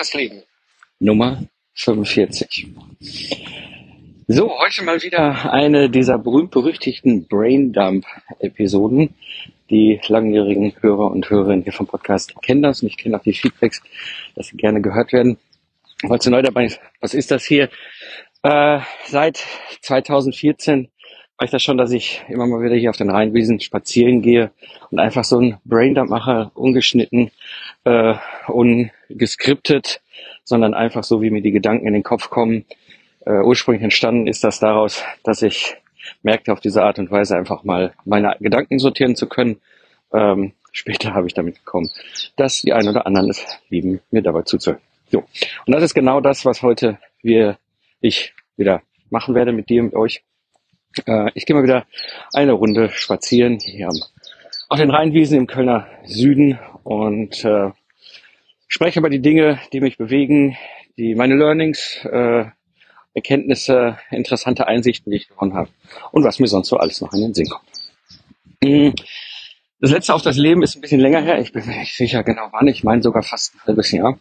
das Leben. Nummer 45. So, heute mal wieder eine dieser berühmt-berüchtigten Braindump-Episoden. Die langjährigen Hörer und Hörerinnen hier vom Podcast kennen das und ich kenne auch die Feedbacks, dass sie gerne gehört werden. Falls du neu dabei bist, was ist das hier? Äh, seit 2014 mache ich das schon, dass ich immer mal wieder hier auf den Rheinwiesen spazieren gehe und einfach so ein Braindump mache, ungeschnitten, äh, ungeskriptet, sondern einfach so, wie mir die Gedanken in den Kopf kommen. Äh, ursprünglich entstanden ist das daraus, dass ich merkte, auf diese Art und Weise einfach mal meine Gedanken sortieren zu können. Ähm, später habe ich damit gekommen, dass die einen oder anderen es lieben, mir dabei zuzuhören. So. Und das ist genau das, was heute wir, ich wieder machen werde mit dir, mit euch. Äh, ich gehe mal wieder eine Runde spazieren hier am, auf den Rheinwiesen im Kölner Süden und äh, spreche über die Dinge, die mich bewegen, die meine Learnings, äh, Erkenntnisse, interessante Einsichten, die ich gewonnen habe und was mir sonst so alles noch in den Sinn kommt. Mm, das letzte auf das Leben ist ein bisschen länger her. Ich bin mir nicht sicher genau wann. Ich meine sogar fast ein halbes Jahr.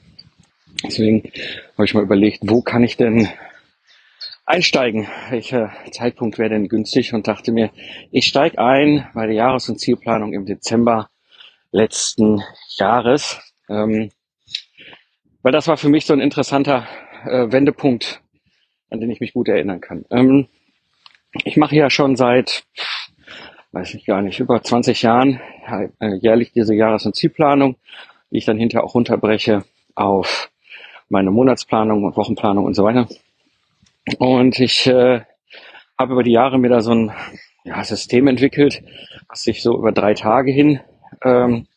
Deswegen habe ich mal überlegt, wo kann ich denn einsteigen? Welcher Zeitpunkt wäre denn günstig? Und dachte mir, ich steige ein bei der Jahres- und Zielplanung im Dezember letzten Jahres. Ähm, weil das war für mich so ein interessanter äh, Wendepunkt, an den ich mich gut erinnern kann. Ähm, ich mache ja schon seit, weiß ich gar nicht, über 20 Jahren äh, jährlich diese Jahres- und Zielplanung, die ich dann hinterher auch runterbreche auf meine Monatsplanung und Wochenplanung und so weiter. Und ich äh, habe über die Jahre mir da so ein ja, System entwickelt, was sich so über drei Tage hin ähm,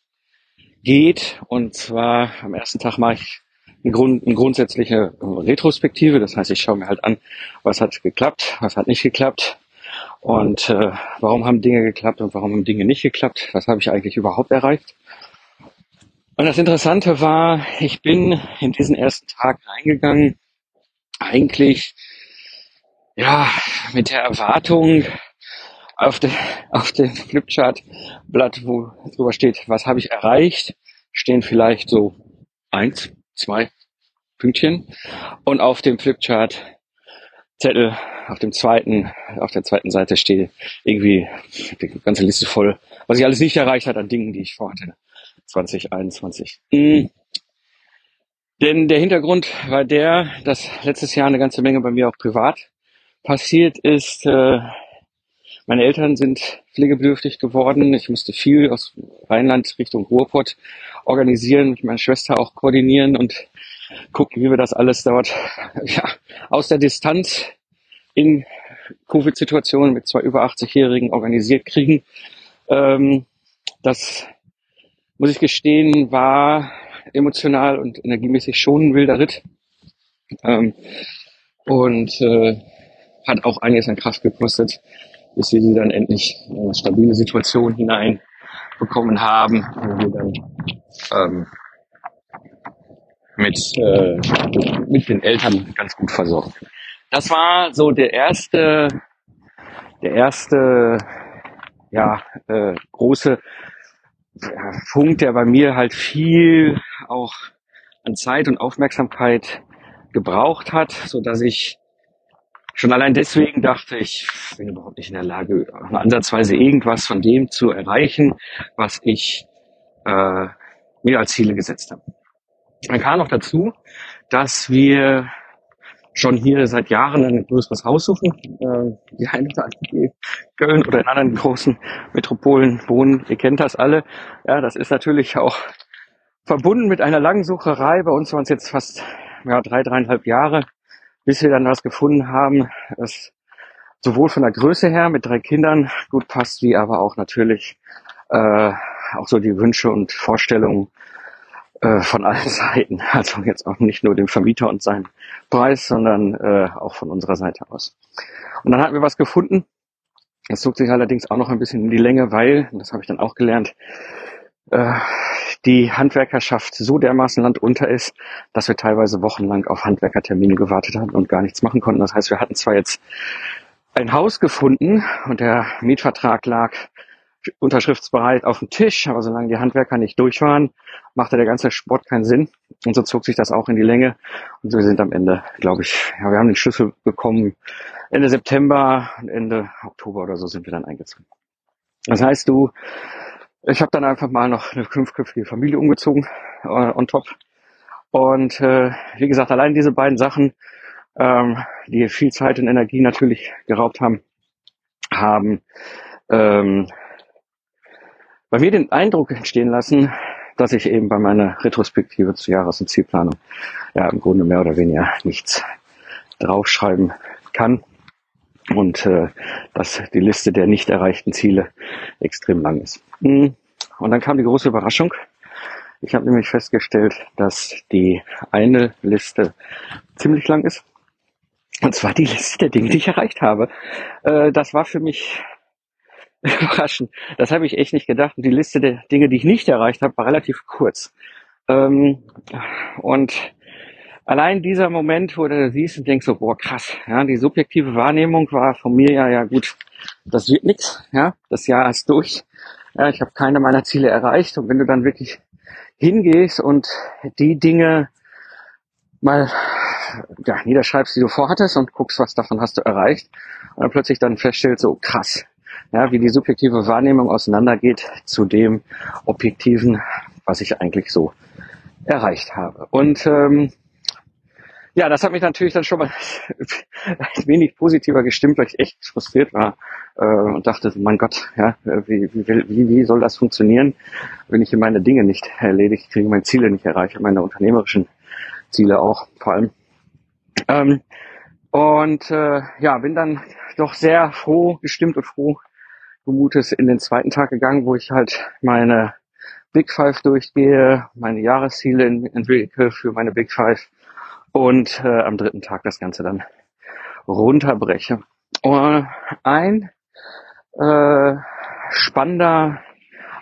geht. Und zwar am ersten Tag mache ich eine, Grund, eine grundsätzliche Retrospektive. Das heißt, ich schaue mir halt an, was hat geklappt, was hat nicht geklappt und äh, warum haben Dinge geklappt und warum haben Dinge nicht geklappt. Was habe ich eigentlich überhaupt erreicht? Und das Interessante war, ich bin in diesen ersten Tag reingegangen, eigentlich ja, mit der Erwartung auf, de, auf dem Flipchart-Blatt, wo drüber steht, was habe ich erreicht, stehen vielleicht so eins, zwei Pünktchen. Und auf dem Flipchart-Zettel, auf dem zweiten, auf der zweiten Seite steht irgendwie die ganze Liste voll, was ich alles nicht erreicht hat an Dingen, die ich vorhatte. 2021. Mhm. Denn der Hintergrund war der, dass letztes Jahr eine ganze Menge bei mir auch privat passiert ist, äh, meine Eltern sind pflegebedürftig geworden. Ich musste viel aus Rheinland Richtung Ruhrpott organisieren, mit meiner Schwester auch koordinieren und gucken, wie wir das alles dort ja, aus der Distanz in Covid-Situationen mit zwei über 80-Jährigen organisiert kriegen. Ähm, das, muss ich gestehen, war emotional und energiemäßig schon ein wilder Ritt. Ähm, und äh, hat auch einiges an Kraft gekostet, bis wir sie dann endlich in eine stabile Situation hinein bekommen haben, wo wir dann ähm, mit, äh, mit den Eltern ganz gut versorgt. Das war so der erste, der erste, ja, äh, große Punkt, der bei mir halt viel auch an Zeit und Aufmerksamkeit gebraucht hat, so dass ich Schon allein deswegen dachte ich, ich bin überhaupt nicht in der Lage, ansatzweise irgendwas von dem zu erreichen, was ich äh, mir als Ziele gesetzt habe. Dann kam noch dazu, dass wir schon hier seit Jahren ein größeres Haus suchen. Äh, die einen oder Köln oder in anderen großen Metropolen wohnen, ihr kennt das alle. Ja, das ist natürlich auch verbunden mit einer langen Sucherei. Bei uns waren es jetzt fast ja, drei, dreieinhalb Jahre, bis wir dann was gefunden haben, das sowohl von der Größe her mit drei Kindern gut passt, wie aber auch natürlich äh, auch so die Wünsche und Vorstellungen äh, von allen Seiten. Also jetzt auch nicht nur dem Vermieter und seinen Preis, sondern äh, auch von unserer Seite aus. Und dann hatten wir was gefunden. Das zog sich allerdings auch noch ein bisschen in die Länge, weil, das habe ich dann auch gelernt, die Handwerkerschaft so dermaßen landunter ist, dass wir teilweise wochenlang auf Handwerkertermine gewartet haben und gar nichts machen konnten. Das heißt, wir hatten zwar jetzt ein Haus gefunden und der Mietvertrag lag unterschriftsbereit auf dem Tisch, aber solange die Handwerker nicht durch waren, machte der ganze Sport keinen Sinn. Und so zog sich das auch in die Länge. Und wir sind am Ende, glaube ich, ja, wir haben den Schlüssel bekommen. Ende September, Ende Oktober oder so sind wir dann eingezogen. Das heißt, du, ich habe dann einfach mal noch eine fünfköpfige Familie umgezogen äh, on top. Und äh, wie gesagt, allein diese beiden Sachen, ähm, die viel Zeit und Energie natürlich geraubt haben, haben ähm, bei mir den Eindruck entstehen lassen, dass ich eben bei meiner Retrospektive zur Jahres- und Zielplanung ja im Grunde mehr oder weniger nichts draufschreiben kann und äh, dass die Liste der nicht erreichten Ziele extrem lang ist. Hm. Und dann kam die große Überraschung. Ich habe nämlich festgestellt, dass die eine Liste ziemlich lang ist. Und zwar die Liste der Dinge, die ich erreicht habe. Äh, das war für mich überraschend. Das habe ich echt nicht gedacht. Und die Liste der Dinge, die ich nicht erreicht habe, war relativ kurz. Ähm, und allein dieser Moment, wo du siehst und denkst so, boah, krass, ja, die subjektive Wahrnehmung war von mir ja, ja gut, das wird nix, ja, das Jahr ist durch. Ja, ich habe keine meiner Ziele erreicht. Und wenn du dann wirklich hingehst und die Dinge mal ja, niederschreibst, die du vorhattest und guckst, was davon hast du erreicht und dann plötzlich dann feststellst, so krass, ja, wie die subjektive Wahrnehmung auseinandergeht zu dem objektiven, was ich eigentlich so erreicht habe. Und ähm, ja, das hat mich natürlich dann schon mal ein wenig positiver gestimmt, weil ich echt frustriert war äh, und dachte, mein Gott, ja, wie, wie, wie, soll das funktionieren, wenn ich hier meine Dinge nicht erledigt kriege, meine Ziele nicht erreiche, meine unternehmerischen Ziele auch vor allem. Ähm, und äh, ja, bin dann doch sehr froh gestimmt und froh Gemutes in den zweiten Tag gegangen, wo ich halt meine Big Five durchgehe, meine Jahresziele entwickle für meine Big Five und äh, am dritten Tag das Ganze dann runterbreche. Und ein äh, spannender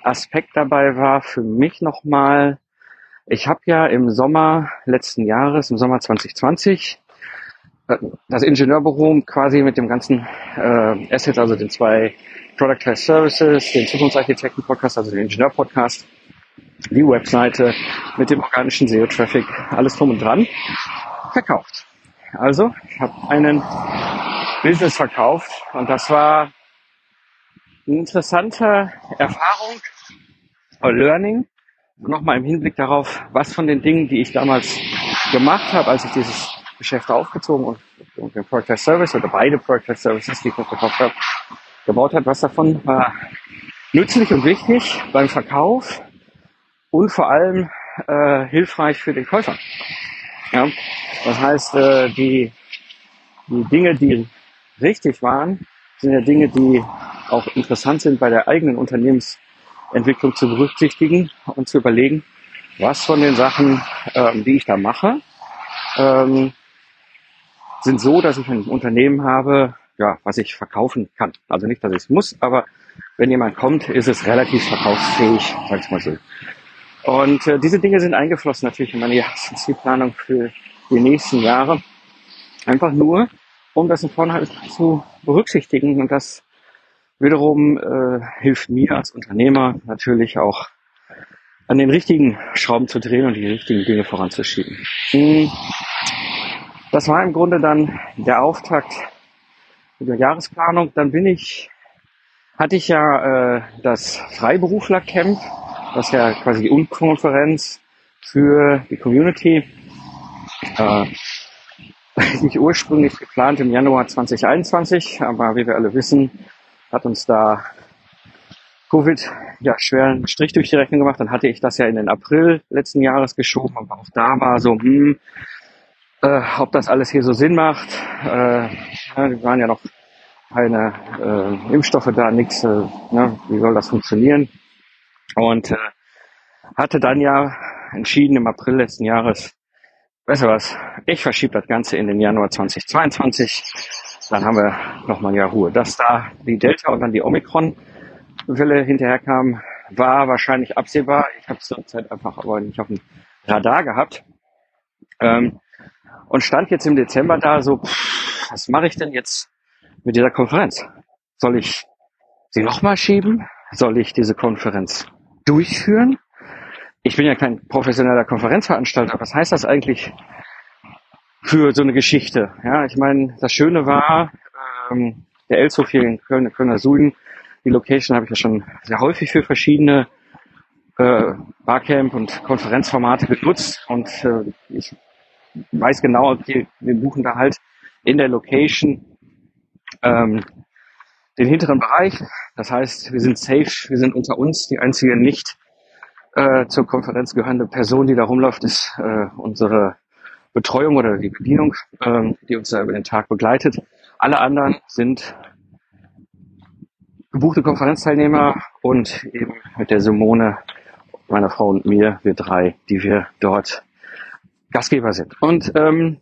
Aspekt dabei war für mich nochmal, ich habe ja im Sommer letzten Jahres, im Sommer 2020, äh, das Ingenieurbüro quasi mit dem ganzen äh, Asset, also den zwei Product Test Services, den Zukunftsarchitekten Podcast, also den Ingenieur Podcast, die Webseite mit dem organischen SEO-Traffic, alles drum und dran, verkauft. Also, ich habe einen Business verkauft und das war eine interessante Erfahrung, Learning, nochmal im Hinblick darauf, was von den Dingen, die ich damals gemacht habe, als ich dieses Geschäft aufgezogen und, und den Test Service oder beide Test Services, die ich verkauft habe, gebaut hat. Was davon war nützlich und wichtig beim Verkauf und vor allem äh, hilfreich für den Käufer. Ja, das heißt, äh, die, die Dinge, die richtig waren, sind ja Dinge, die auch interessant sind bei der eigenen Unternehmensentwicklung zu berücksichtigen und zu überlegen, was von den Sachen, ähm, die ich da mache, ähm, sind so, dass ich ein Unternehmen habe, ja, was ich verkaufen kann. Also nicht, dass ich es muss, aber wenn jemand kommt, ist es relativ verkaufsfähig, sag ich mal so. Und äh, diese Dinge sind eingeflossen natürlich in meine Jahreszielplanung für die nächsten Jahre. Einfach nur, um das in Vornherein zu berücksichtigen. Und das wiederum äh, hilft mir als Unternehmer natürlich auch an den richtigen Schrauben zu drehen und die richtigen Dinge voranzuschieben. Hm. Das war im Grunde dann der Auftakt mit der Jahresplanung. Dann bin ich, hatte ich ja äh, das Freiberuflercamp, das ja quasi die Unkonferenz für die Community, äh, nicht ursprünglich geplant im Januar 2021, aber wie wir alle wissen, hat uns da Covid ja schweren Strich durch die Rechnung gemacht. Dann hatte ich das ja in den April letzten Jahres geschoben, aber auch da war so, hm, äh, ob das alles hier so Sinn macht. Äh, ja, waren ja noch keine äh, Impfstoffe da, nichts. Äh, ne, wie soll das funktionieren? Und äh, hatte dann ja entschieden im April letzten Jahres, weißt du was, ich verschiebe das Ganze in den Januar 2022. Dann haben wir nochmal ein Jahr Ruhe. Dass da die Delta und dann die Omikron-Welle hinterherkam, war wahrscheinlich absehbar. Ich habe es zur Zeit einfach aber nicht auf dem Radar gehabt. Ähm, und stand jetzt im Dezember da so, pff, was mache ich denn jetzt mit dieser Konferenz? Soll ich sie nochmal schieben? soll ich diese Konferenz durchführen? Ich bin ja kein professioneller Konferenzveranstalter. Was heißt das eigentlich für so eine Geschichte? Ja, ich meine, das Schöne war, ähm, der Elshof hier in Köln, der Kölner Süden, die Location habe ich ja schon sehr häufig für verschiedene äh, Barcamp und Konferenzformate genutzt und äh, ich weiß genau, okay, wir buchen da halt in der Location ähm, den hinteren Bereich. Das heißt, wir sind safe, wir sind unter uns. Die einzige nicht äh, zur Konferenz gehörende Person, die da rumläuft, ist äh, unsere Betreuung oder die Bedienung, ähm, die uns da über den Tag begleitet. Alle anderen sind gebuchte Konferenzteilnehmer und eben mit der Simone, meiner Frau und mir, wir drei, die wir dort Gastgeber sind. Und ähm,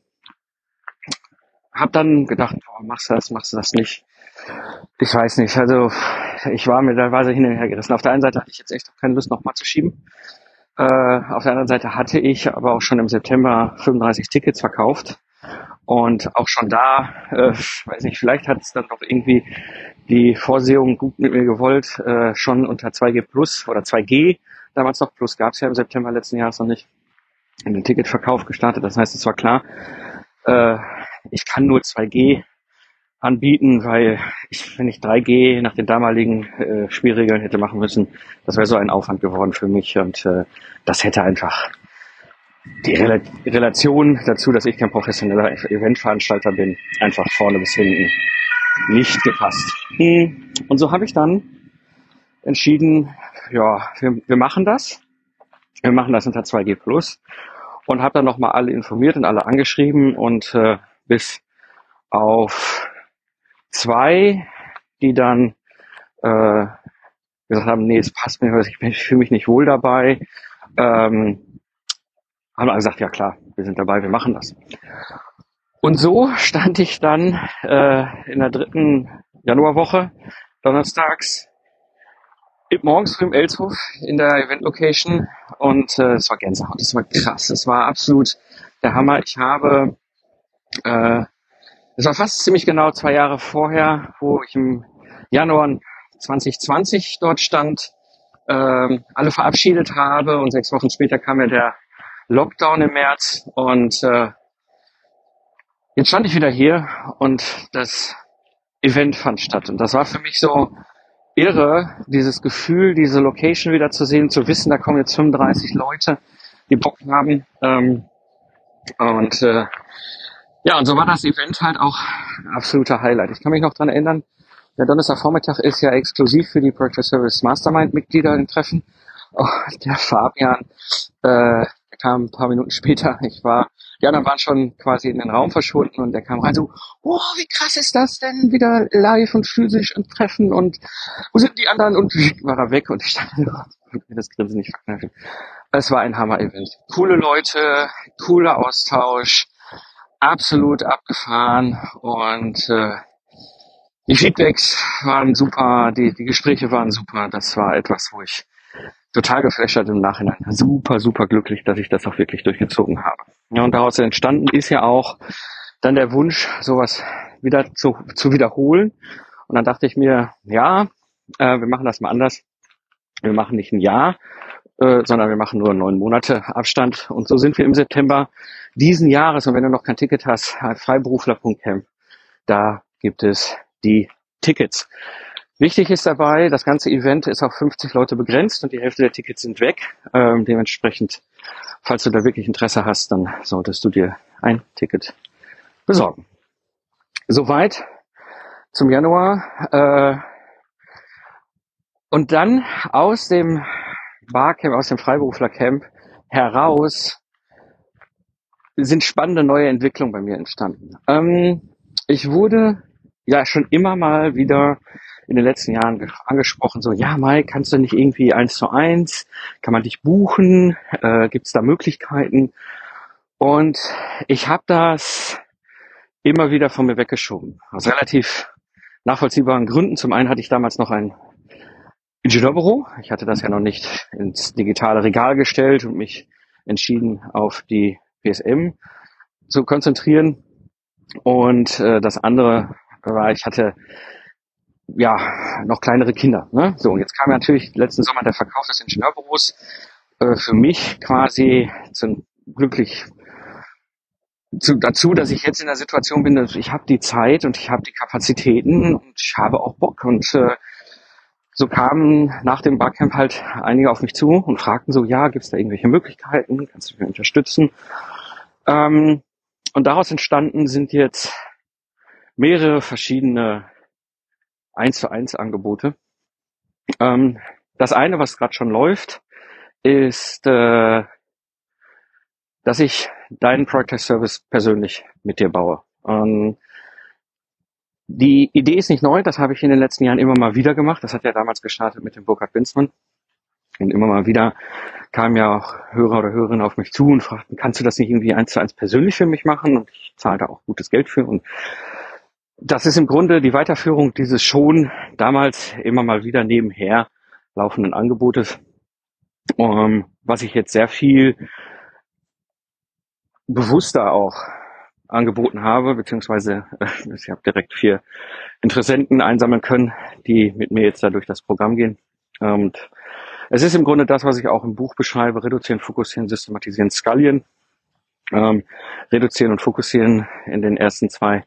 habe dann gedacht, boah, machst du das, machst du das nicht. Ich weiß nicht, also ich war mir teilweise hin und her gerissen. Auf der einen Seite hatte ich jetzt echt keine Lust, nochmal zu schieben. Äh, auf der anderen Seite hatte ich aber auch schon im September 35 Tickets verkauft. Und auch schon da, äh, weiß nicht, vielleicht hat es dann doch irgendwie die Vorsehung gut mit mir gewollt, äh, schon unter 2G Plus oder 2G, damals noch Plus gab es ja im September letzten Jahres noch nicht, in den Ticketverkauf gestartet. Das heißt, es war klar, äh, ich kann nur 2G anbieten, weil ich, wenn ich 3G nach den damaligen äh, Spielregeln hätte machen müssen, das wäre so ein Aufwand geworden für mich und äh, das hätte einfach die Rel Relation dazu, dass ich kein professioneller Eventveranstalter bin, einfach vorne bis hinten nicht gepasst. Hm. Und so habe ich dann entschieden, ja, wir, wir machen das. Wir machen das unter 2G Plus und habe dann nochmal alle informiert und alle angeschrieben und äh, bis auf zwei, die dann äh, gesagt haben, nee, es passt mir, ich, fühle mich nicht wohl dabei, ähm, haben alle gesagt, ja klar, wir sind dabei, wir machen das. Und so stand ich dann äh, in der dritten Januarwoche, donnerstags, morgens früh im Elshof in der Event Location und äh, es war Gänsehaut, es war krass, es war absolut der Hammer. Ich habe äh, es war fast ziemlich genau zwei Jahre vorher, wo ich im Januar 2020 dort stand, ähm, alle verabschiedet habe und sechs Wochen später kam ja der Lockdown im März und äh, jetzt stand ich wieder hier und das Event fand statt. Und das war für mich so irre, dieses Gefühl, diese Location wieder zu sehen, zu wissen, da kommen jetzt 35 Leute, die Bock haben ähm, und äh, ja, und so war das Event halt auch absoluter Highlight. Ich kann mich noch dran erinnern, der Donnerstagvormittag ist ja exklusiv für die Project Service Mastermind Mitglieder ein Treffen. Oh, der Fabian äh, kam ein paar Minuten später. Ich war, die anderen waren schon quasi in den Raum verschwunden und der kam rein so, oh, wie krass ist das denn? Wieder live und physisch und Treffen und wo sind die anderen? Und war er weg und ich stand mir das Grinsen nicht verkneifen. Es war ein Hammer-Event. Coole Leute, cooler Austausch, absolut abgefahren und äh, die Feedbacks waren super, die, die Gespräche waren super. Das war etwas, wo ich total geflasht im Nachhinein. Super, super glücklich, dass ich das auch wirklich durchgezogen habe. Ja, und daraus entstanden ist ja auch dann der Wunsch, sowas wieder zu, zu wiederholen. Und dann dachte ich mir, ja, äh, wir machen das mal anders. Wir machen nicht ein Jahr, äh, sondern wir machen nur neun Monate Abstand. Und so sind wir im September diesen Jahres. Und wenn du noch kein Ticket hast, freiberufler.camp, da gibt es die Tickets. Wichtig ist dabei, das ganze Event ist auf 50 Leute begrenzt und die Hälfte der Tickets sind weg. Ähm, dementsprechend, falls du da wirklich Interesse hast, dann solltest du dir ein Ticket besorgen. Soweit zum Januar. Äh, und dann aus dem Barcamp, aus dem Freiberuflercamp heraus sind spannende neue Entwicklungen bei mir entstanden. Ähm, ich wurde ja schon immer mal wieder in den letzten Jahren angesprochen, so, ja, Mike, kannst du nicht irgendwie eins zu eins? Kann man dich buchen? Äh, Gibt es da Möglichkeiten? Und ich habe das immer wieder von mir weggeschoben. Aus relativ nachvollziehbaren Gründen. Zum einen hatte ich damals noch ein Ingenieurbüro. Ich hatte das ja noch nicht ins digitale Regal gestellt und mich entschieden, auf die PSM zu konzentrieren. Und äh, das andere war, ich hatte ja, noch kleinere Kinder. Ne? So, und jetzt kam ja natürlich letzten Sommer der Verkauf des Ingenieurbüros äh, für mich quasi zum glücklich zu, dazu, dass ich jetzt in der Situation bin, dass ich habe die Zeit und ich habe die Kapazitäten und ich habe auch Bock. Und äh, so kamen nach dem Barcamp halt einige auf mich zu und fragten so, ja, gibt es da irgendwelche Möglichkeiten? Kannst du mich unterstützen? Ähm, und daraus entstanden sind jetzt mehrere verschiedene 1 zu 1 Angebote. Ähm, das eine, was gerade schon läuft, ist, äh, dass ich deinen Product Service persönlich mit dir baue. Ähm, die Idee ist nicht neu, das habe ich in den letzten Jahren immer mal wieder gemacht. Das hat ja damals gestartet mit dem Burkhard Winzmann. Und immer mal wieder kamen ja auch Hörer oder Hörerinnen auf mich zu und fragten, kannst du das nicht irgendwie eins zu eins persönlich für mich machen? Und ich zahle da auch gutes Geld für. Und das ist im Grunde die Weiterführung dieses schon damals immer mal wieder nebenher laufenden Angebotes, ähm, was ich jetzt sehr viel bewusster auch angeboten habe, beziehungsweise äh, ich habe direkt vier Interessenten einsammeln können, die mit mir jetzt da durch das Programm gehen. Und es ist im Grunde das, was ich auch im Buch beschreibe, reduzieren, fokussieren, systematisieren, skalieren. Ähm, reduzieren und fokussieren in den ersten zwei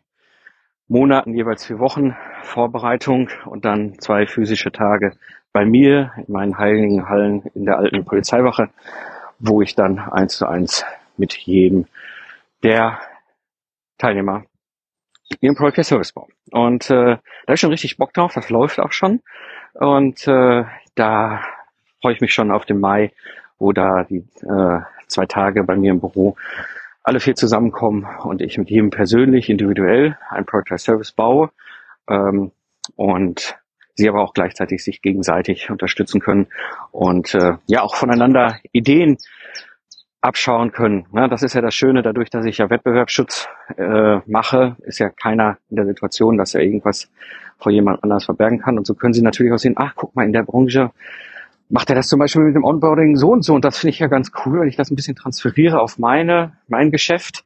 Monaten jeweils vier Wochen Vorbereitung und dann zwei physische Tage bei mir in meinen heiligen Hallen in der alten Polizeiwache, wo ich dann eins zu eins mit jedem der Teilnehmer ihren Project Service baue. Und äh, da ist schon richtig Bock drauf, das läuft auch schon. Und äh, da freue ich mich schon auf den Mai, wo da die äh, zwei Tage bei mir im Büro alle vier zusammenkommen und ich mit jedem persönlich, individuell ein Product Service baue ähm, und sie aber auch gleichzeitig sich gegenseitig unterstützen können und äh, ja auch voneinander Ideen abschauen können. Ja, das ist ja das Schöne, dadurch, dass ich ja Wettbewerbsschutz äh, mache, ist ja keiner in der Situation, dass er irgendwas vor jemand anders verbergen kann. Und so können sie natürlich auch sehen, ach, guck mal, in der Branche macht er das zum Beispiel mit dem Onboarding so und so. Und das finde ich ja ganz cool, wenn ich das ein bisschen transferiere auf meine, mein Geschäft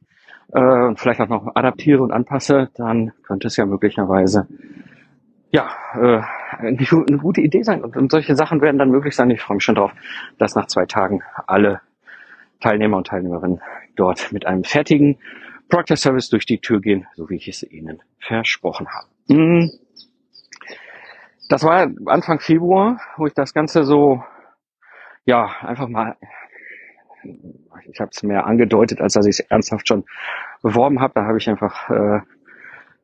äh, und vielleicht auch noch adaptiere und anpasse, dann könnte es ja möglicherweise ja, äh, eine gute Idee sein. Und, und solche Sachen werden dann möglich sein. Ich freue mich schon drauf, dass nach zwei Tagen alle Teilnehmer und Teilnehmerinnen dort mit einem fertigen Product Service durch die Tür gehen, so wie ich es Ihnen versprochen habe. Hm. Das war Anfang Februar, wo ich das Ganze so, ja, einfach mal, ich habe es mehr angedeutet, als dass ich es ernsthaft schon beworben habe. Da habe ich einfach äh,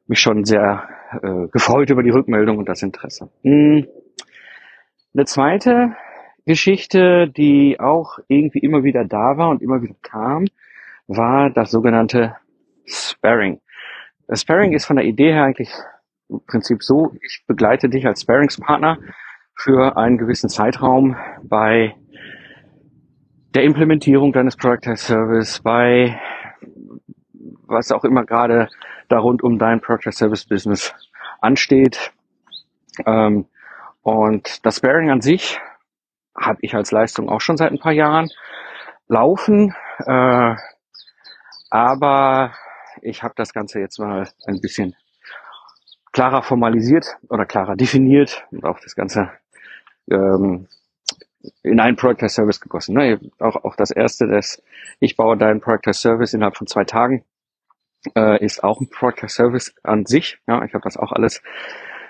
mich schon sehr äh, gefreut über die Rückmeldung und das Interesse. Hm. Eine zweite Geschichte, die auch irgendwie immer wieder da war und immer wieder kam, war das sogenannte Sparring. Das Sparring ist von der Idee her eigentlich im Prinzip so, ich begleite dich als Sparingspartner für einen gewissen Zeitraum bei der Implementierung deines Product as Service, bei was auch immer gerade da rund um dein Product as Service Business ansteht. Ähm, und das Sparing an sich habe ich als Leistung auch schon seit ein paar Jahren laufen. Äh, aber ich habe das Ganze jetzt mal ein bisschen klarer formalisiert oder klarer definiert und auch das Ganze ähm, in einen Project as Service gegossen. Ne? Auch, auch das erste, das ich baue deinen Project as Service innerhalb von zwei Tagen, äh, ist auch ein Project as Service an sich. Ja, ich habe das auch alles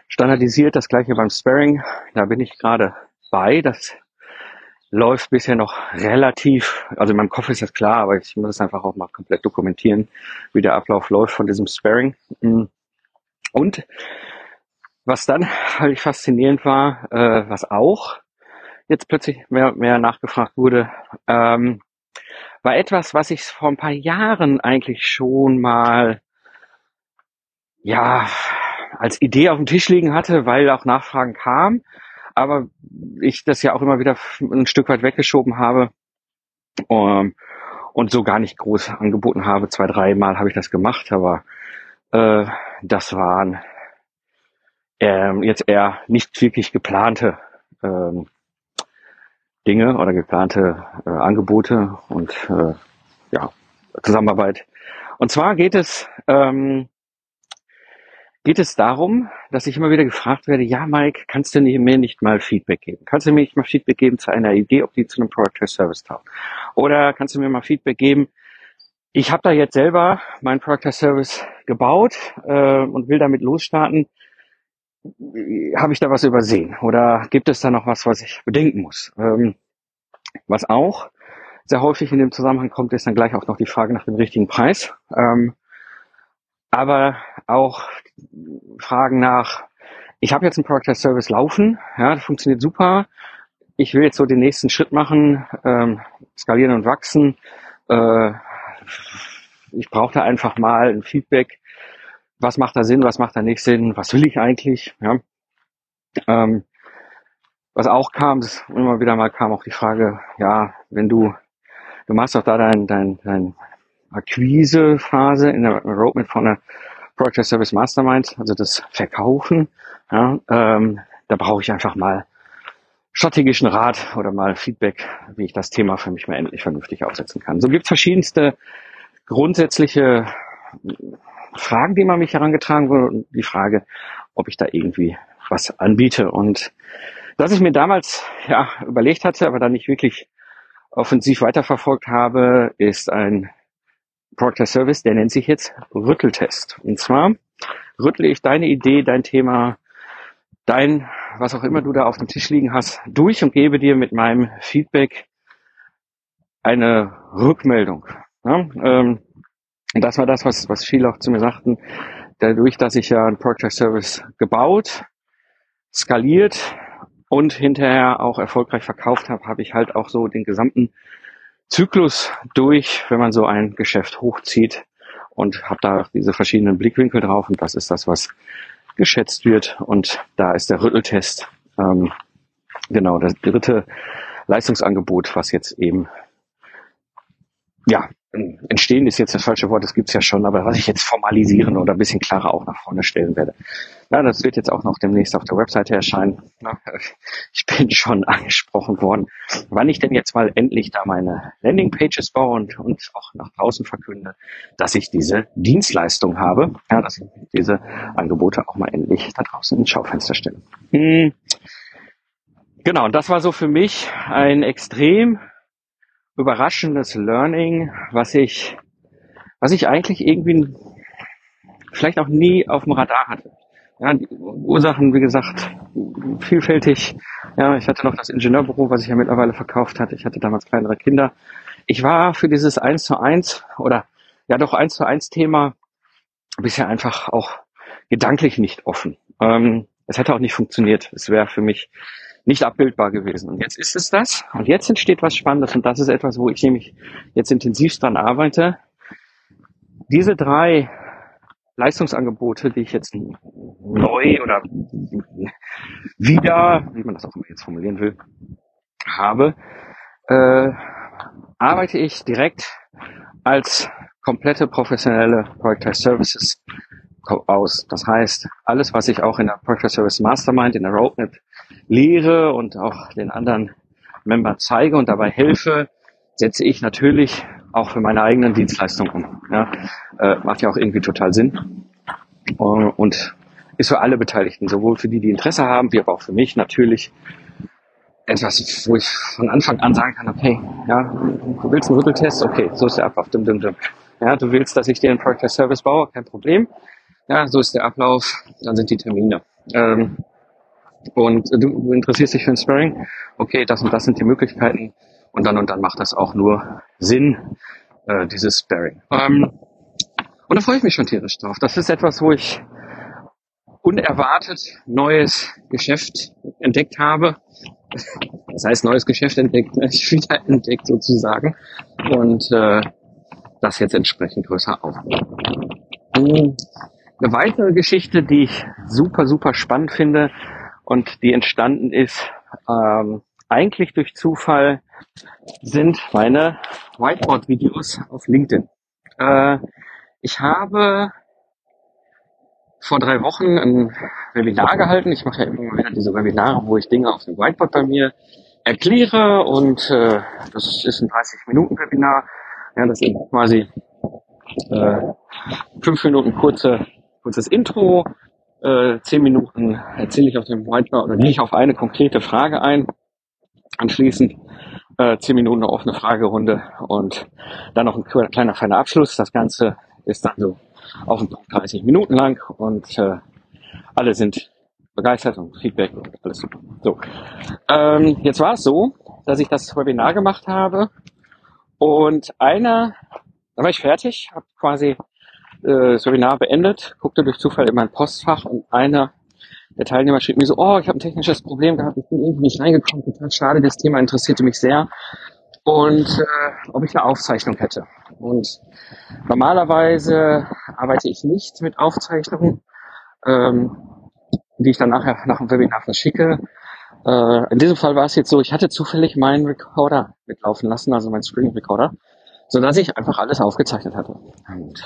standardisiert. Das gleiche beim Sparing. Da bin ich gerade bei. Das läuft bisher noch relativ, also in meinem Kopf ist das klar, aber ich muss es einfach auch mal komplett dokumentieren, wie der Ablauf läuft von diesem Sparing. Mm. Und was dann halt faszinierend war, äh, was auch jetzt plötzlich mehr, mehr nachgefragt wurde, ähm, war etwas, was ich vor ein paar Jahren eigentlich schon mal, ja, als Idee auf dem Tisch liegen hatte, weil auch Nachfragen kamen aber ich das ja auch immer wieder ein Stück weit weggeschoben habe ähm, und so gar nicht groß angeboten habe. Zwei, drei Mal habe ich das gemacht, aber äh, das waren ähm, jetzt eher nicht wirklich geplante ähm, Dinge oder geplante äh, Angebote und äh, ja, Zusammenarbeit. Und zwar geht es ähm, geht es darum, dass ich immer wieder gefragt werde, ja, Mike, kannst du mir nicht mal Feedback geben? Kannst du mir nicht mal Feedback geben zu einer Idee, ob die zu einem Product or Service taugt? Oder kannst du mir mal Feedback geben, ich habe da jetzt selber meinen Product or Service gebaut äh, und will damit losstarten. Habe ich da was übersehen? Oder gibt es da noch was, was ich bedenken muss? Ähm, was auch sehr häufig in dem Zusammenhang kommt, ist dann gleich auch noch die Frage nach dem richtigen Preis. Ähm, aber auch Fragen nach, ich habe jetzt einen Product as Service laufen, ja, das funktioniert super. Ich will jetzt so den nächsten Schritt machen, ähm, skalieren und wachsen. Äh, ich brauche da einfach mal ein Feedback. Was macht da Sinn, was macht da nicht Sinn, was will ich eigentlich? Ja. Ähm, was auch kam, das immer wieder mal kam auch die Frage, ja, wenn du, du machst doch da dein, dein, dein Akquisephase in der Roadmap von der Project Service Mastermind, also das Verkaufen. Ja, ähm, da brauche ich einfach mal strategischen Rat oder mal Feedback, wie ich das Thema für mich mal endlich vernünftig aufsetzen kann. So gibt es verschiedenste grundsätzliche Fragen, die man mich herangetragen wurde und die Frage, ob ich da irgendwie was anbiete. Und dass ich mir damals ja überlegt hatte, aber dann nicht wirklich offensiv weiterverfolgt habe, ist ein Product Service, der nennt sich jetzt Rütteltest. Und zwar rüttle ich deine Idee, dein Thema, dein, was auch immer du da auf dem Tisch liegen hast, durch und gebe dir mit meinem Feedback eine Rückmeldung. Ja, ähm, das war das, was, was viele auch zu mir sagten. Dadurch, dass ich ja einen Product Service gebaut, skaliert und hinterher auch erfolgreich verkauft habe, habe ich halt auch so den gesamten Zyklus durch, wenn man so ein Geschäft hochzieht und habe da diese verschiedenen Blickwinkel drauf und das ist das, was geschätzt wird und da ist der Rütteltest ähm, genau das dritte Leistungsangebot, was jetzt eben ja entstehen ist jetzt das falsche Wort, das gibt's ja schon, aber was ich jetzt formalisieren oder ein bisschen klarer auch nach vorne stellen werde. Na, das wird jetzt auch noch demnächst auf der Webseite erscheinen. Ich bin schon angesprochen worden, wann ich denn jetzt mal endlich da meine Landingpages baue und, und auch nach draußen verkünde, dass ich diese Dienstleistung habe, ja, dass ich diese Angebote auch mal endlich da draußen ins Schaufenster stelle. Hm. Genau, und das war so für mich ein extrem überraschendes Learning, was ich, was ich eigentlich irgendwie vielleicht auch nie auf dem Radar hatte. Ja, die Ursachen, wie gesagt, vielfältig. Ja, ich hatte noch das Ingenieurbüro, was ich ja mittlerweile verkauft hatte. Ich hatte damals kleinere Kinder. Ich war für dieses eins zu eins oder ja doch eins zu eins Thema bisher einfach auch gedanklich nicht offen. Ähm, es hätte auch nicht funktioniert. Es wäre für mich nicht abbildbar gewesen. Und jetzt ist es das. Und jetzt entsteht was Spannendes. Und das ist etwas, wo ich nämlich jetzt intensiv dran arbeite. Diese drei Leistungsangebote, die ich jetzt neu oder wieder, wie man das auch immer jetzt formulieren will, habe, äh, arbeite ich direkt als komplette professionelle Project Services aus. Das heißt, alles, was ich auch in der Project Service Mastermind, in der Roadmap lehre und auch den anderen Member zeige und dabei helfe, setze ich natürlich auch für meine eigenen Dienstleistungen um. Ja, äh, macht ja auch irgendwie total Sinn. Und ist für alle Beteiligten, sowohl für die, die Interesse haben, wie aber auch für mich natürlich etwas, wo ich von Anfang an sagen kann, okay, ja, du willst einen Rütteltest, okay, so ist der Ablauf, dim, dim, dim. Ja, du willst, dass ich dir einen Product Service baue, kein Problem. Ja, so ist der Ablauf, dann sind die Termine. Ähm, und du, interessierst dich für ein Sparring, okay, das und das sind die Möglichkeiten und dann und dann macht das auch nur Sinn, äh, dieses Sparring. Ähm, und da freue ich mich schon tierisch drauf. Das ist etwas, wo ich unerwartet neues Geschäft entdeckt habe. Das heißt, neues Geschäft entdeckt, wieder entdeckt sozusagen. Und äh, das jetzt entsprechend größer aufbauen. Eine weitere Geschichte, die ich super, super spannend finde und die entstanden ist, ähm, eigentlich durch Zufall, sind meine Whiteboard-Videos auf LinkedIn. Äh, ich habe vor drei Wochen ein Webinar gehalten. Ich mache ja immer wieder diese Webinare, wo ich Dinge auf dem Whiteboard bei mir erkläre und äh, das ist ein 30-Minuten-Webinar. Ja, das ist quasi äh, fünf Minuten kurze kurzes Intro, äh, zehn Minuten erzähle ich auf dem Whiteboard oder gehe ich auf eine konkrete Frage ein. Anschließend äh, zehn Minuten eine offene Fragerunde und dann noch ein kleiner feiner Abschluss. Das Ganze ist dann so auf dem Punkt 30 Minuten lang und äh, alle sind begeistert und Feedback und alles super. So, ähm, jetzt war es so, dass ich das Webinar gemacht habe und einer, da war ich fertig, habe quasi äh, das Webinar beendet, guckte durch Zufall in mein Postfach und einer der Teilnehmer schrieb mir so, oh, ich habe ein technisches Problem gehabt, ich bin irgendwie nicht reingekommen, total schade, das Thema interessierte mich sehr und äh, ob ich eine Aufzeichnung hätte. Und normalerweise arbeite ich nicht mit Aufzeichnungen, ähm, die ich dann nachher nach dem Webinar verschicke. Äh, in diesem Fall war es jetzt so, ich hatte zufällig meinen Recorder mitlaufen lassen, also meinen Screen Recorder, so dass ich einfach alles aufgezeichnet hatte. Und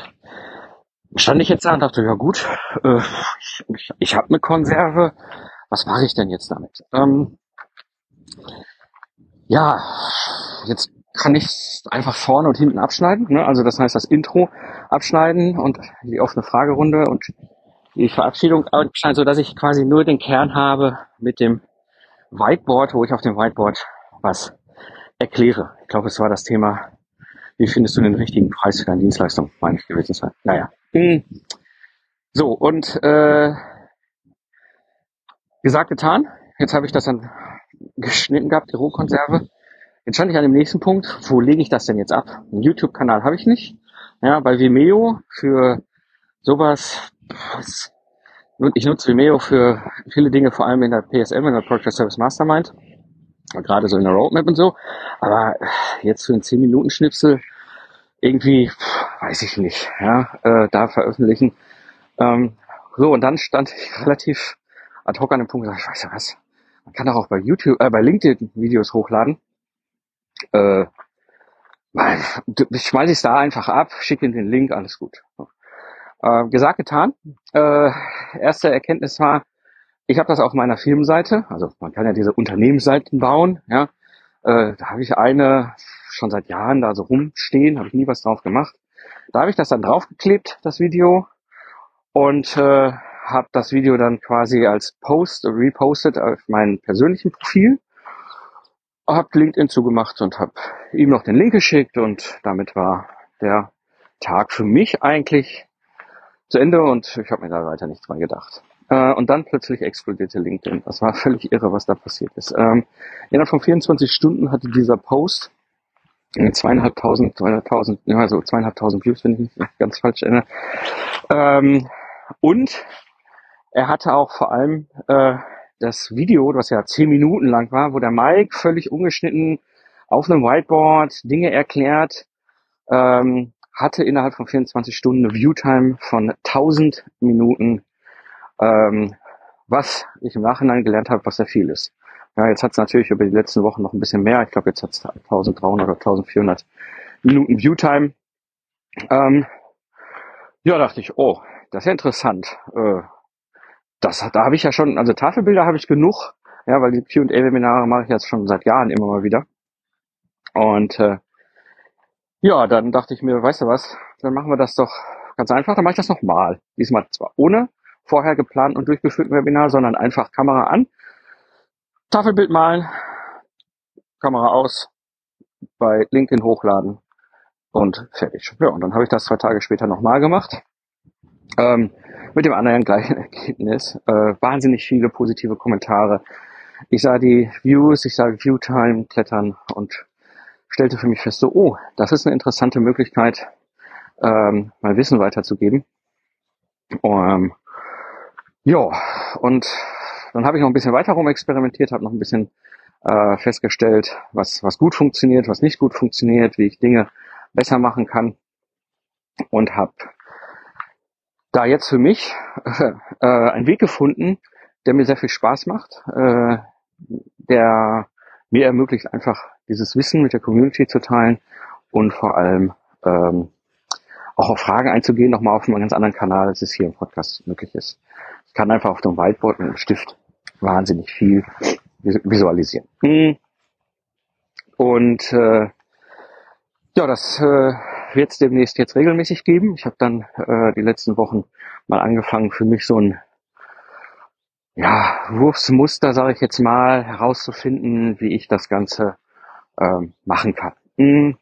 stand ich jetzt da und dachte, ja gut, äh, ich, ich, ich habe eine Konserve, was mache ich denn jetzt damit? Ähm, ja, jetzt kann ich einfach vorne und hinten abschneiden. Ne? Also das heißt, das Intro abschneiden und die offene Fragerunde und die Verabschiedung abschneiden, so dass ich quasi nur den Kern habe mit dem Whiteboard, wo ich auf dem Whiteboard was erkläre. Ich glaube, es war das Thema, wie findest du den richtigen Preis für deine Dienstleistung, meine ich gewesen sein. Naja. Hm. So, und äh, gesagt, getan. Jetzt habe ich das dann geschnitten gehabt, die Rohkonserve. Jetzt stand ich an dem nächsten Punkt, wo lege ich das denn jetzt ab? Einen YouTube-Kanal habe ich nicht. Ja, bei Vimeo für sowas, ich nutze Vimeo für viele Dinge, vor allem in der PSM, in der Project Service Mastermind. Gerade so in der Roadmap und so. Aber jetzt für einen 10-Minuten-Schnipsel irgendwie, weiß ich nicht, ja, äh, da veröffentlichen. Ähm, so, und dann stand ich relativ ad hoc an dem Punkt, ich weiß ja was, man kann auch bei YouTube, äh, bei LinkedIn Videos hochladen. Äh, ich schmeiße es da einfach ab, schicke den Link, alles gut. Äh, gesagt, getan. Äh, erste Erkenntnis war, ich habe das auf meiner Firmenseite, also man kann ja diese Unternehmensseiten bauen, ja. Äh, da habe ich eine schon seit Jahren da so rumstehen, habe ich nie was drauf gemacht. Da habe ich das dann draufgeklebt, das Video, und äh, habe das Video dann quasi als Post repostet auf meinem persönlichen Profil, habe LinkedIn zugemacht und habe ihm noch den Link geschickt und damit war der Tag für mich eigentlich zu Ende und ich habe mir da weiter nichts mehr gedacht. Äh, und dann plötzlich explodierte LinkedIn. Das war völlig irre, was da passiert ist. Ähm, innerhalb von 24 Stunden hatte dieser Post zweieinhalbtausend, zweieinhalbtausend, ja, so zweieinhalbtausend Views, wenn ich mich ganz falsch erinnere. Ähm, und er hatte auch vor allem äh, das Video, was ja zehn Minuten lang war, wo der Mike völlig ungeschnitten auf einem Whiteboard Dinge erklärt, ähm, hatte innerhalb von 24 Stunden eine Viewtime von 1000 Minuten, ähm, was ich im Nachhinein gelernt habe, was sehr viel ist. Ja, jetzt hat es natürlich über die letzten Wochen noch ein bisschen mehr. Ich glaube, jetzt hat es 1300 oder 1400 Minuten Viewtime. Ähm, ja, dachte ich, oh, das ist ja interessant. Äh, das, da habe ich ja schon, also Tafelbilder habe ich genug, ja, weil die Q&A-Webinare mache ich jetzt schon seit Jahren immer mal wieder. Und äh, ja, dann dachte ich mir, weißt du was, dann machen wir das doch ganz einfach, dann mache ich das nochmal. Diesmal zwar ohne vorher geplant und durchgeführten Webinar, sondern einfach Kamera an, Tafelbild malen, Kamera aus, bei LinkedIn hochladen und fertig. Ja, und dann habe ich das zwei Tage später nochmal gemacht. Ähm, mit dem anderen gleichen Ergebnis. Äh, wahnsinnig viele positive Kommentare. Ich sah die Views, ich sah Viewtime klettern und stellte für mich fest, so, oh, das ist eine interessante Möglichkeit, ähm, mein Wissen weiterzugeben. Um, ja, und dann habe ich noch ein bisschen weiter rum experimentiert, habe noch ein bisschen äh, festgestellt, was, was gut funktioniert, was nicht gut funktioniert, wie ich Dinge besser machen kann und habe da jetzt für mich äh, einen Weg gefunden, der mir sehr viel Spaß macht, äh, der mir ermöglicht, einfach dieses Wissen mit der Community zu teilen und vor allem ähm, auch auf Fragen einzugehen, nochmal auf einem ganz anderen Kanal, als es hier im Podcast möglich ist. Ich kann einfach auf dem Whiteboard mit einem Stift wahnsinnig viel visualisieren. Hm. Und äh, ja, das äh, wird es demnächst jetzt regelmäßig geben. Ich habe dann äh, die letzten Wochen mal angefangen, für mich so ein ja, Wurfsmuster, sage ich jetzt mal, herauszufinden, wie ich das Ganze ähm, machen kann. Hm.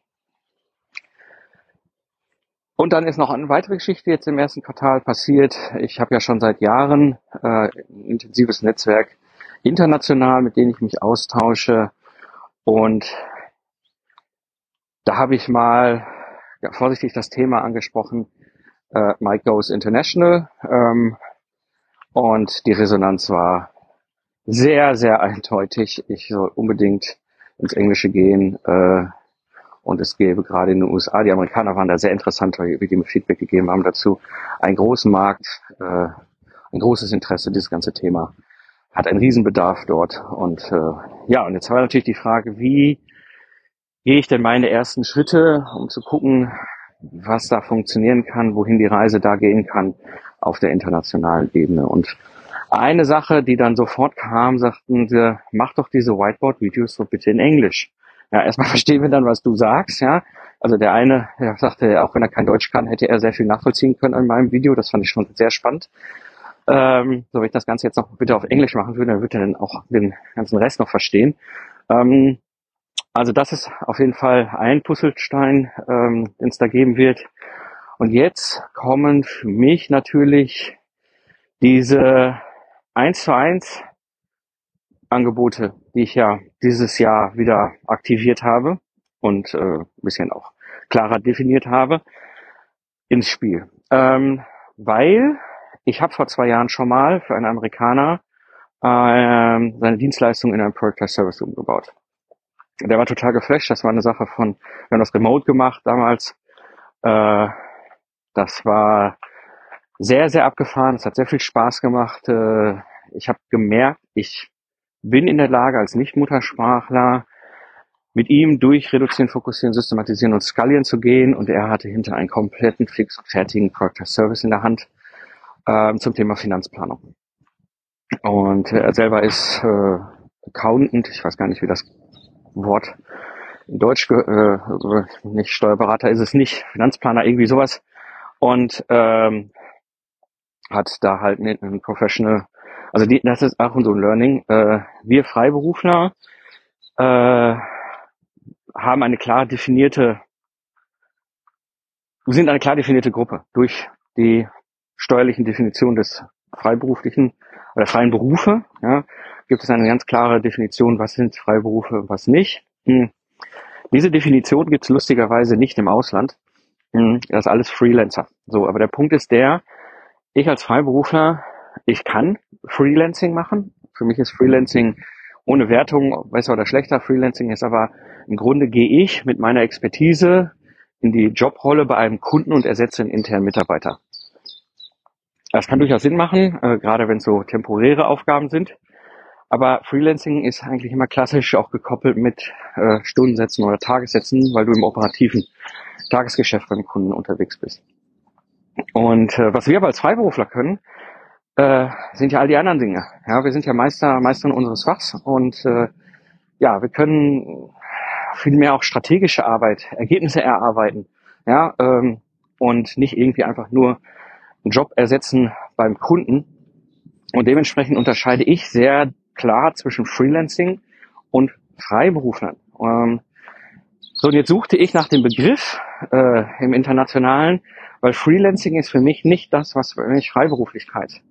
Und dann ist noch eine weitere Geschichte jetzt im ersten Quartal passiert. Ich habe ja schon seit Jahren äh, ein intensives Netzwerk international, mit denen ich mich austausche. Und da habe ich mal ja, vorsichtig das Thema angesprochen, äh, Mike Goes International. Ähm, und die Resonanz war sehr, sehr eindeutig. Ich soll unbedingt ins Englische gehen. Äh, und es gäbe gerade in den USA, die Amerikaner waren da sehr interessant, wie die mir Feedback gegeben haben dazu, einen großen Markt, äh, ein großes Interesse, dieses ganze Thema hat einen Riesenbedarf dort. Und äh, ja, und jetzt war natürlich die Frage, wie gehe ich denn meine ersten Schritte, um zu gucken, was da funktionieren kann, wohin die Reise da gehen kann auf der internationalen Ebene. Und eine Sache, die dann sofort kam, sagten sie, mach doch diese Whiteboard-Videos so bitte in Englisch. Ja, erstmal verstehen wir dann, was du sagst, ja. Also der eine ja, sagte, auch wenn er kein Deutsch kann, hätte er sehr viel nachvollziehen können in meinem Video. Das fand ich schon sehr spannend. Ähm, so, wenn ich das Ganze jetzt noch bitte auf Englisch machen würde, dann würde er dann auch den ganzen Rest noch verstehen. Ähm, also das ist auf jeden Fall ein Puzzlestein, ähm, den es da geben wird. Und jetzt kommen für mich natürlich diese eins zu eins Angebote, die ich ja dieses Jahr wieder aktiviert habe und äh, ein bisschen auch klarer definiert habe, ins Spiel. Ähm, weil ich habe vor zwei Jahren schon mal für einen Amerikaner äh, seine Dienstleistung in einem Project Service umgebaut der war total geflasht. Das war eine Sache von, wir haben das remote gemacht damals. Äh, das war sehr, sehr abgefahren. Es hat sehr viel Spaß gemacht. Äh, ich habe gemerkt, ich bin in der Lage, als Nicht-Muttersprachler mit ihm durch Reduzieren, Fokussieren, Systematisieren und Skalieren zu gehen. Und er hatte hinter einen kompletten, fix und fertigen Product Service in der Hand äh, zum Thema Finanzplanung. Und er selber ist äh, Accountant, ich weiß gar nicht, wie das Wort in Deutsch, äh, nicht Steuerberater ist es nicht, Finanzplaner, irgendwie sowas. Und ähm, hat da halt einen, einen Professional, also die, das ist auch ein Learning. Äh, wir Freiberufler äh, haben eine klar definierte, wir sind eine klar definierte Gruppe durch die steuerlichen Definitionen des freiberuflichen oder freien Berufe. Ja, gibt es eine ganz klare Definition, was sind Freiberufe und was nicht. Hm. Diese Definition gibt es lustigerweise nicht im Ausland. Hm. Das ist alles Freelancer. So, aber der Punkt ist der, ich als Freiberufler, ich kann Freelancing machen. Für mich ist Freelancing ohne Wertung besser oder schlechter. Freelancing ist aber im Grunde gehe ich mit meiner Expertise in die Jobrolle bei einem Kunden und ersetze einen internen Mitarbeiter. Das kann durchaus Sinn machen, äh, gerade wenn es so temporäre Aufgaben sind. Aber Freelancing ist eigentlich immer klassisch auch gekoppelt mit äh, Stundensätzen oder Tagessätzen, weil du im operativen Tagesgeschäft beim Kunden unterwegs bist. Und äh, was wir aber als Freiberufler können, äh, sind ja all die anderen Dinge. Ja, wir sind ja Meister, Meister unseres Fachs und äh, ja, wir können viel mehr auch strategische Arbeit, Ergebnisse erarbeiten, ja, ähm, und nicht irgendwie einfach nur einen Job ersetzen beim Kunden. Und dementsprechend unterscheide ich sehr klar zwischen Freelancing und Freiberuflern. Ähm, so, und jetzt suchte ich nach dem Begriff äh, im Internationalen, weil Freelancing ist für mich nicht das, was für mich Freiberuflichkeit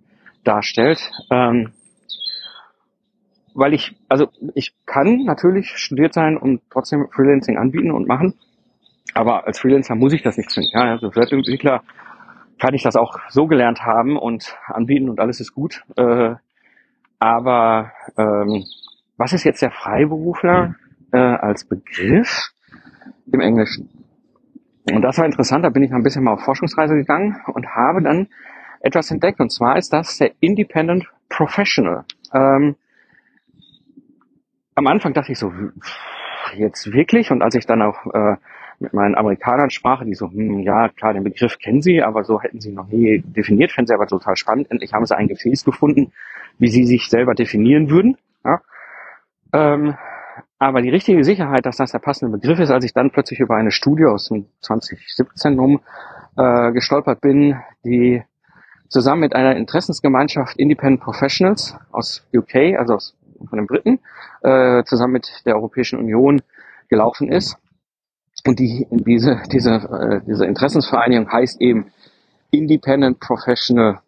darstellt. Ähm, weil ich, also ich kann natürlich studiert sein und trotzdem Freelancing anbieten und machen, aber als Freelancer muss ich das nicht zwingen. Ja, also als Entwickler kann ich das auch so gelernt haben und anbieten und alles ist gut. Äh, aber ähm, was ist jetzt der Freiberufler äh, als Begriff im Englischen? Und das war interessant, da bin ich mal ein bisschen mal auf Forschungsreise gegangen und habe dann etwas entdeckt. Und zwar ist das der Independent Professional. Ähm, am Anfang dachte ich so, jetzt wirklich? Und als ich dann auch äh, mit meinen Amerikanern sprach, die so, hm, ja, klar, den Begriff kennen sie, aber so hätten sie noch nie definiert, fänden sie aber total spannend. Endlich haben sie ein Gefäß gefunden, wie sie sich selber definieren würden. Ja. Ähm, aber die richtige Sicherheit, dass das der passende Begriff ist, als ich dann plötzlich über eine Studie aus dem 2017 rum äh, gestolpert bin, die zusammen mit einer Interessensgemeinschaft Independent Professionals aus UK, also aus, von den Briten, äh, zusammen mit der Europäischen Union gelaufen ist. Und die, diese, diese, äh, diese Interessensvereinigung heißt eben Independent Professional.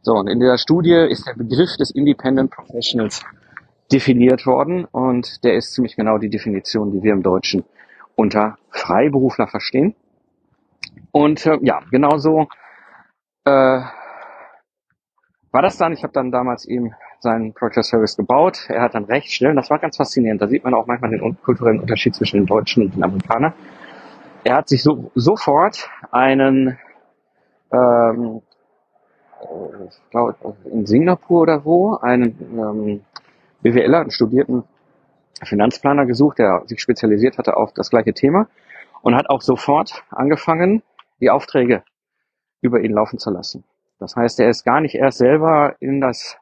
So, und in der Studie ist der Begriff des Independent Professionals definiert worden und der ist ziemlich genau die Definition, die wir im Deutschen unter Freiberufler verstehen. Und äh, ja, genauso äh, war das dann. Ich habe dann damals eben seinen Project Service gebaut. Er hat dann recht schnell, das war ganz faszinierend, da sieht man auch manchmal den kulturellen Unterschied zwischen den Deutschen und den Amerikanern. Er hat sich so, sofort einen, ähm, ich glaube in Singapur oder wo, einen ähm, BWLer, einen studierten Finanzplaner gesucht, der sich spezialisiert hatte auf das gleiche Thema und hat auch sofort angefangen, die Aufträge über ihn laufen zu lassen. Das heißt, er ist gar nicht erst selber in das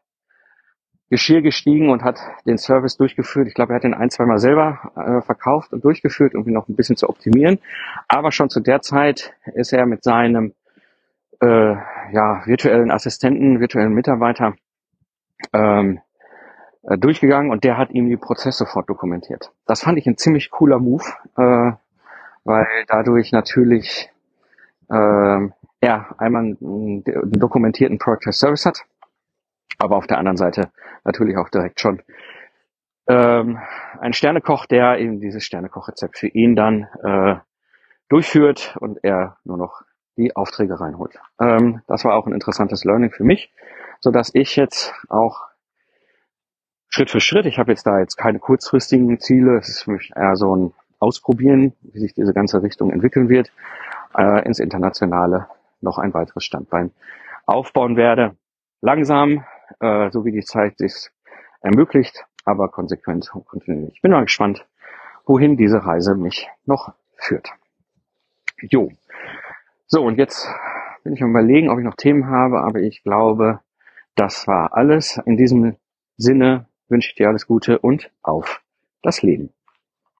Geschirr gestiegen und hat den Service durchgeführt. Ich glaube, er hat den ein, zweimal selber äh, verkauft und durchgeführt, um ihn noch ein bisschen zu optimieren. Aber schon zu der Zeit ist er mit seinem äh, ja, virtuellen Assistenten, virtuellen Mitarbeiter ähm, äh, durchgegangen und der hat ihm die Prozesse sofort dokumentiert. Das fand ich ein ziemlich cooler Move, äh, weil dadurch natürlich äh, ja einmal einen, einen dokumentierten Project Service hat aber auf der anderen Seite natürlich auch direkt schon ähm, ein Sternekoch, der eben dieses Sternekochrezept für ihn dann äh, durchführt und er nur noch die Aufträge reinholt. Ähm, das war auch ein interessantes Learning für mich, so dass ich jetzt auch Schritt für Schritt, ich habe jetzt da jetzt keine kurzfristigen Ziele, es ist für mich eher so ein Ausprobieren, wie sich diese ganze Richtung entwickeln wird, äh, ins Internationale noch ein weiteres Standbein aufbauen werde. Langsam, äh, so wie die Zeit es ermöglicht, aber konsequent und kontinuierlich. Ich bin mal gespannt, wohin diese Reise mich noch führt. Jo. So, und jetzt bin ich am überlegen, ob ich noch Themen habe, aber ich glaube, das war alles. In diesem Sinne wünsche ich dir alles Gute und auf das Leben.